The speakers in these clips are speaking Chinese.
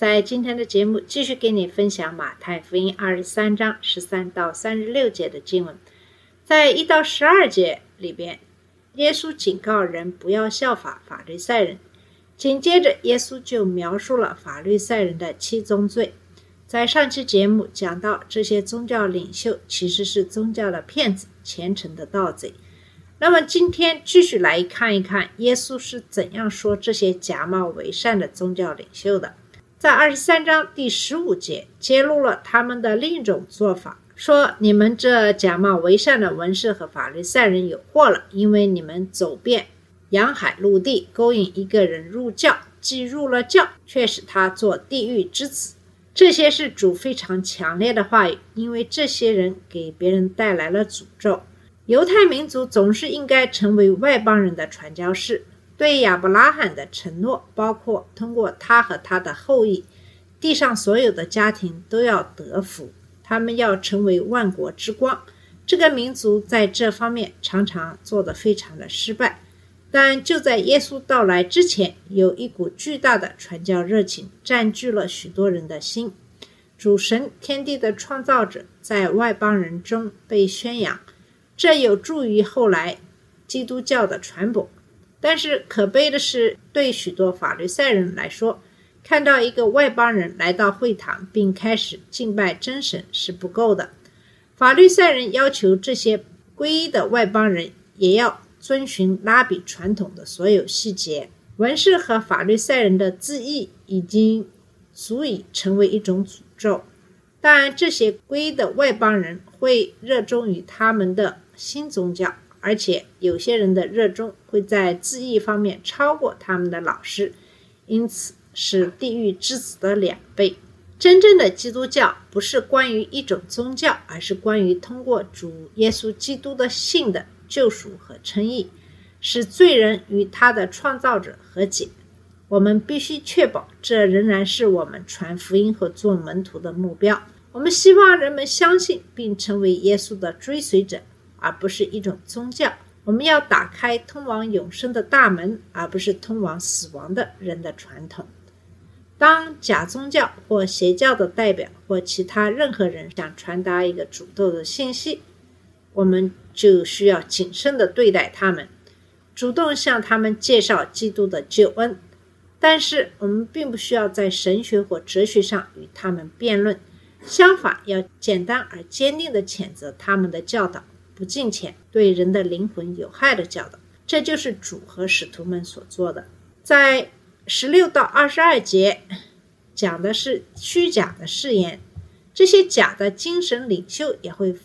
在今天的节目继续给你分享马太福音二十三章十三到三十六节的经文。在一到十二节里边，耶稣警告人不要效法法律赛人。紧接着，耶稣就描述了法律赛人的七宗罪。在上期节目讲到，这些宗教领袖其实是宗教的骗子、虔诚的盗贼。那么今天继续来看一看耶稣是怎样说这些假冒伪善的宗教领袖的。在二十三章第十五节揭露了他们的另一种做法，说你们这假冒伪善的文士和法律赛人有祸了，因为你们走遍洋海陆地，勾引一个人入教，既入了教，却使他做地狱之子。这些是主非常强烈的话语，因为这些人给别人带来了诅咒。犹太民族总是应该成为外邦人的传教士。对亚伯拉罕的承诺，包括通过他和他的后裔，地上所有的家庭都要得福，他们要成为万国之光。这个民族在这方面常常做得非常的失败。但就在耶稣到来之前，有一股巨大的传教热情占据了许多人的心。主神天地的创造者在外邦人中被宣扬。这有助于后来基督教的传播，但是可悲的是，对许多法律赛人来说，看到一个外邦人来到会堂并开始敬拜真神是不够的。法律赛人要求这些皈依的外邦人也要遵循拉比传统的所有细节。文士和法律赛人的自义已经足以成为一种诅咒。当然，这些皈依的外邦人会热衷于他们的新宗教，而且有些人的热衷会在字义方面超过他们的老师，因此是地狱之子的两倍。真正的基督教不是关于一种宗教，而是关于通过主耶稣基督的信的救赎和称义，使罪人与他的创造者和解。我们必须确保，这仍然是我们传福音和做门徒的目标。我们希望人们相信并成为耶稣的追随者，而不是一种宗教。我们要打开通往永生的大门，而不是通往死亡的人的传统。当假宗教或邪教的代表或其他任何人想传达一个主动的信息，我们就需要谨慎地对待他们，主动向他们介绍基督的救恩。但是，我们并不需要在神学或哲学上与他们辩论，相反，要简单而坚定地谴责他们的教导，不敬虔、对人的灵魂有害的教导。这就是主和使徒们所做的。在十六到二十二节讲的是虚假的誓言，这些假的精神领袖也会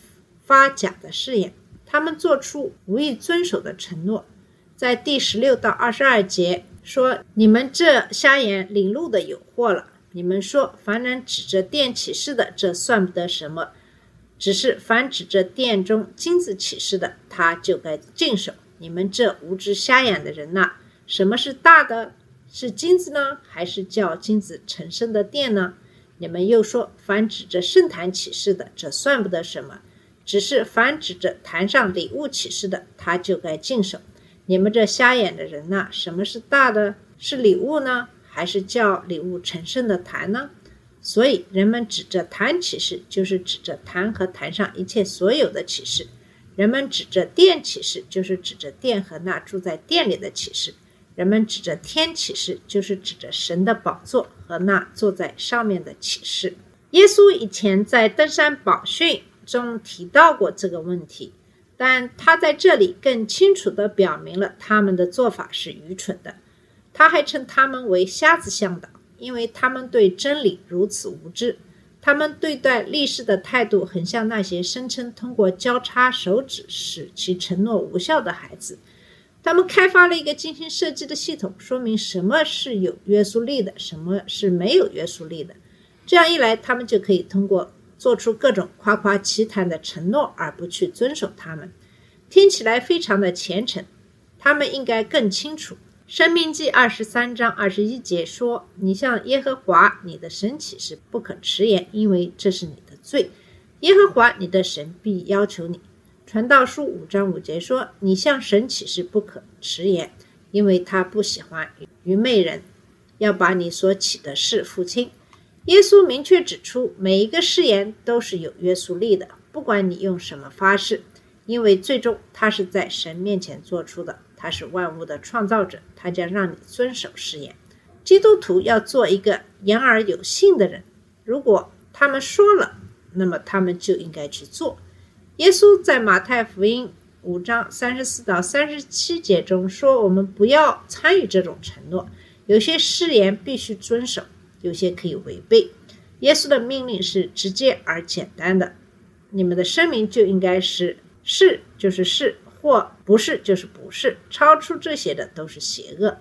发假的誓言，他们做出无意遵守的承诺。在第十六到二十二节。说你们这瞎眼领路的有祸了！你们说凡人指着殿起誓的，这算不得什么；只是凡指着殿中金子起誓的，他就该禁手。你们这无知瞎眼的人呐，什么是大的？是金子呢，还是叫金子成圣的殿呢？你们又说凡指着圣坛起誓的，这算不得什么；只是凡指着坛上礼物起誓的，他就该禁手。你们这瞎眼的人呐，什么是大的？是礼物呢，还是叫礼物成圣的坛呢？所以人们指着坛起誓，就是指着坛和坛上一切所有的启示；人们指着殿起誓，就是指着殿和那住在殿里的启示；人们指着天起誓，就是指着神的宝座和那坐在上面的启示。耶稣以前在登山宝训中提到过这个问题。但他在这里更清楚地表明了他们的做法是愚蠢的。他还称他们为瞎子向导，因为他们对真理如此无知。他们对待历史的态度很像那些声称通过交叉手指使其承诺无效的孩子。他们开发了一个精心设计的系统，说明什么是有约束力的，什么是没有约束力的。这样一来，他们就可以通过做出各种夸夸其谈的承诺，而不去遵守它们，听起来非常的虔诚。他们应该更清楚。生命记二十三章二十一节说：“你向耶和华你的神起誓，不可迟延，因为这是你的罪。耶和华你的神必要求你。”传道书五章五节说：“你向神起誓，不可迟延，因为他不喜欢愚昧人，要把你所起的事付清。”耶稣明确指出，每一个誓言都是有约束力的，不管你用什么发誓，因为最终他是在神面前做出的。他是万物的创造者，他将让你遵守誓言。基督徒要做一个言而有信的人。如果他们说了，那么他们就应该去做。耶稣在马太福音五章三十四到三十七节中说：“我们不要参与这种承诺。有些誓言必须遵守，有些可以违背。耶稣的命令是直接而简单的。你们的声明就应该是是就是是。”或不是就是不是，超出这些的都是邪恶。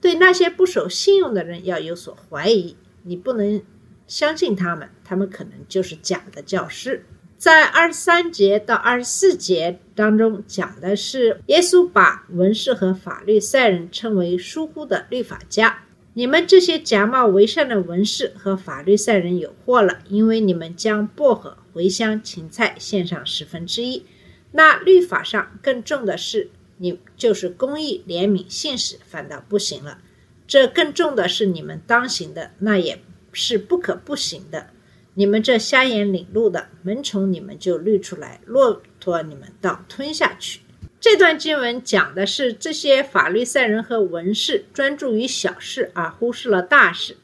对那些不守信用的人要有所怀疑，你不能相信他们，他们可能就是假的教师。在二十三节到二十四节当中讲的是，耶稣把文士和法律赛人称为疏忽的律法家。你们这些假冒为善的文士和法律赛人有祸了，因为你们将薄荷、茴香、芹菜献上十分之一。那律法上更重的是，你就是公义、怜悯、信使，反倒不行了。这更重的是你们当行的，那也是不可不行的。你们这瞎眼领路的门虫，你们就滤出来，骆驼你们倒吞下去。这段经文讲的是这些法律赛人和文士专注于小事而忽视了大事。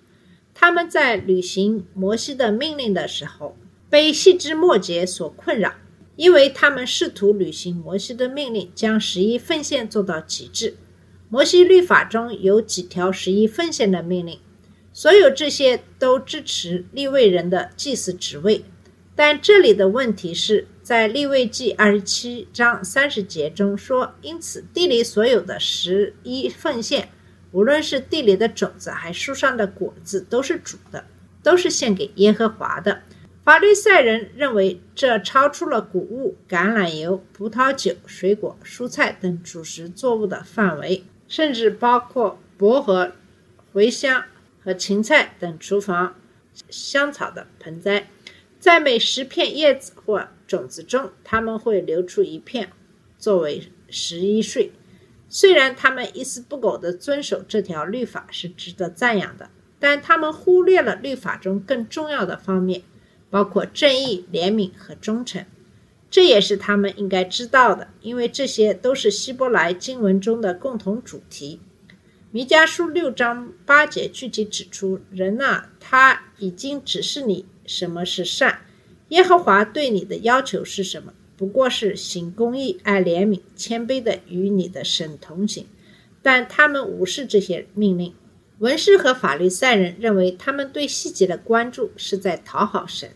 他们在履行摩西的命令的时候，被细枝末节所困扰。因为他们试图履行摩西的命令，将十一奉献做到极致。摩西律法中有几条十一奉献的命令，所有这些都支持立位人的祭祀职位。但这里的问题是在立位记二十七章三十节中说：“因此，地里所有的十一奉献，无论是地里的种子，还树上的果子，都是主的，都是献给耶和华的。”法律赛人认为这超出了谷物、橄榄油、葡萄酒、水果、蔬菜等主食作物的范围，甚至包括薄荷、茴香和芹菜等厨房香草的盆栽。在每十片叶子或种子中，他们会留出一片作为十一税。虽然他们一丝不苟地遵守这条律法是值得赞扬的，但他们忽略了律法中更重要的方面。包括正义、怜悯和忠诚，这也是他们应该知道的，因为这些都是希伯来经文中的共同主题。弥迦书六章八节具体指出：“人呐，他已经指示你什么是善。耶和华对你的要求是什么？不过是行公义、爱怜悯、谦卑的与你的神同行。”但他们无视这些命令。文士和法律赛人认为，他们对细节的关注是在讨好神。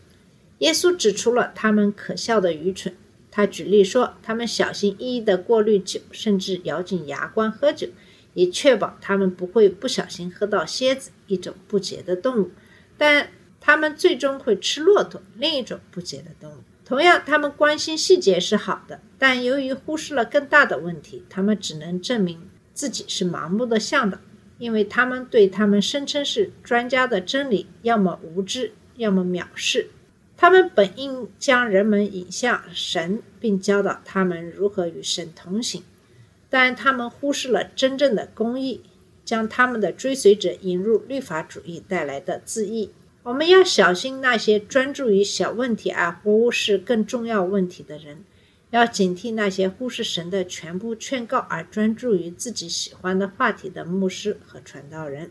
耶稣指出了他们可笑的愚蠢。他举例说，他们小心翼翼地过滤酒，甚至咬紧牙关喝酒，以确保他们不会不小心喝到蝎子——一种不洁的动物。但他们最终会吃骆驼——另一种不洁的动物。同样，他们关心细节是好的，但由于忽视了更大的问题，他们只能证明自己是盲目的向导。因为他们对他们声称是专家的真理，要么无知，要么藐视。他们本应将人们引向神，并教导他们如何与神同行，但他们忽视了真正的公义，将他们的追随者引入律法主义带来的自义。我们要小心那些专注于小问题而忽视更重要问题的人。要警惕那些忽视神的全部劝告而专注于自己喜欢的话题的牧师和传道人。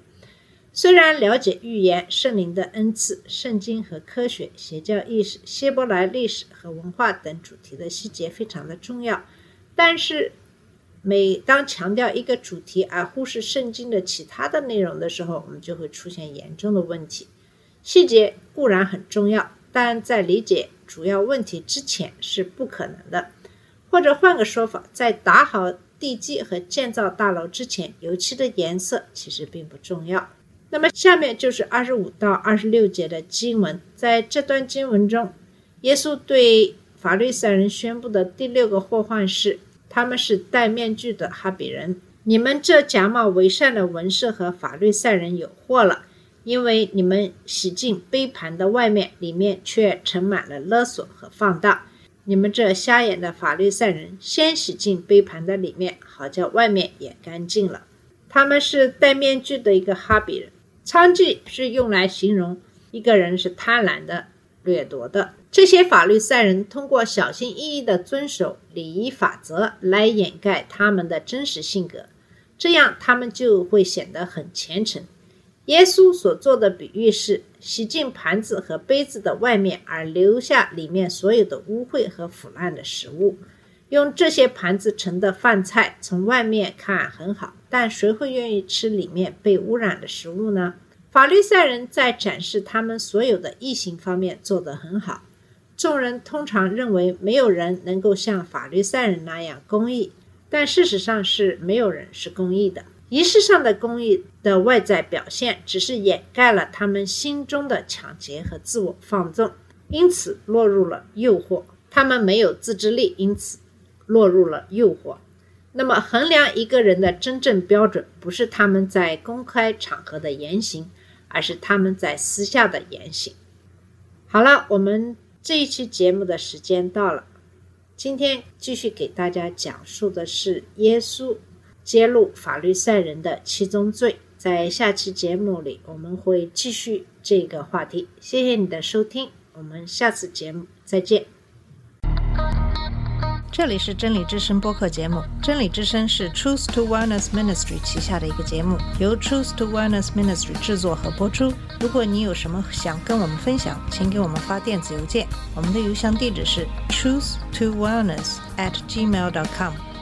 虽然了解预言、圣灵的恩赐、圣经和科学、邪教意识、希伯来历史和文化等主题的细节非常的重要，但是每当强调一个主题而忽视圣经的其他的内容的时候，我们就会出现严重的问题。细节固然很重要，但在理解。主要问题之前是不可能的，或者换个说法，在打好地基和建造大楼之前，油漆的颜色其实并不重要。那么下面就是二十五到二十六节的经文，在这段经文中，耶稣对法律赛人宣布的第六个祸患是：他们是戴面具的哈比人。你们这假冒为善的文士和法律赛人有祸了，因为你们洗净杯盘的外面，里面却盛满了勒索和放荡。你们这瞎眼的法律赛人，先洗净杯盘的里面，好叫外面也干净了。他们是戴面具的一个哈比人。娼妓是用来形容一个人是贪婪的、掠夺的。这些法律赛人通过小心翼翼地遵守礼仪法则来掩盖他们的真实性格，这样他们就会显得很虔诚。耶稣所做的比喻是洗净盘子和杯子的外面，而留下里面所有的污秽和腐烂的食物。用这些盘子盛的饭菜，从外面看很好，但谁会愿意吃里面被污染的食物呢？法律赛人在展示他们所有的异形方面做得很好。众人通常认为没有人能够像法律赛人那样公义，但事实上是没有人是公义的。仪式上的公益的外在表现，只是掩盖了他们心中的抢劫和自我放纵，因此落入了诱惑。他们没有自制力，因此。落入了诱惑。那么，衡量一个人的真正标准，不是他们在公开场合的言行，而是他们在私下的言行。好了，我们这一期节目的时间到了。今天继续给大家讲述的是耶稣揭露法律赛人的七宗罪。在下期节目里，我们会继续这个话题。谢谢你的收听，我们下次节目再见。这里是真理之声播客节目。真理之声是 Truth to Wellness Ministry 旗下的一个节目，由 Truth to Wellness Ministry 制作和播出。如果你有什么想跟我们分享，请给我们发电子邮件，我们的邮箱地址是 truth to wellness at gmail dot com。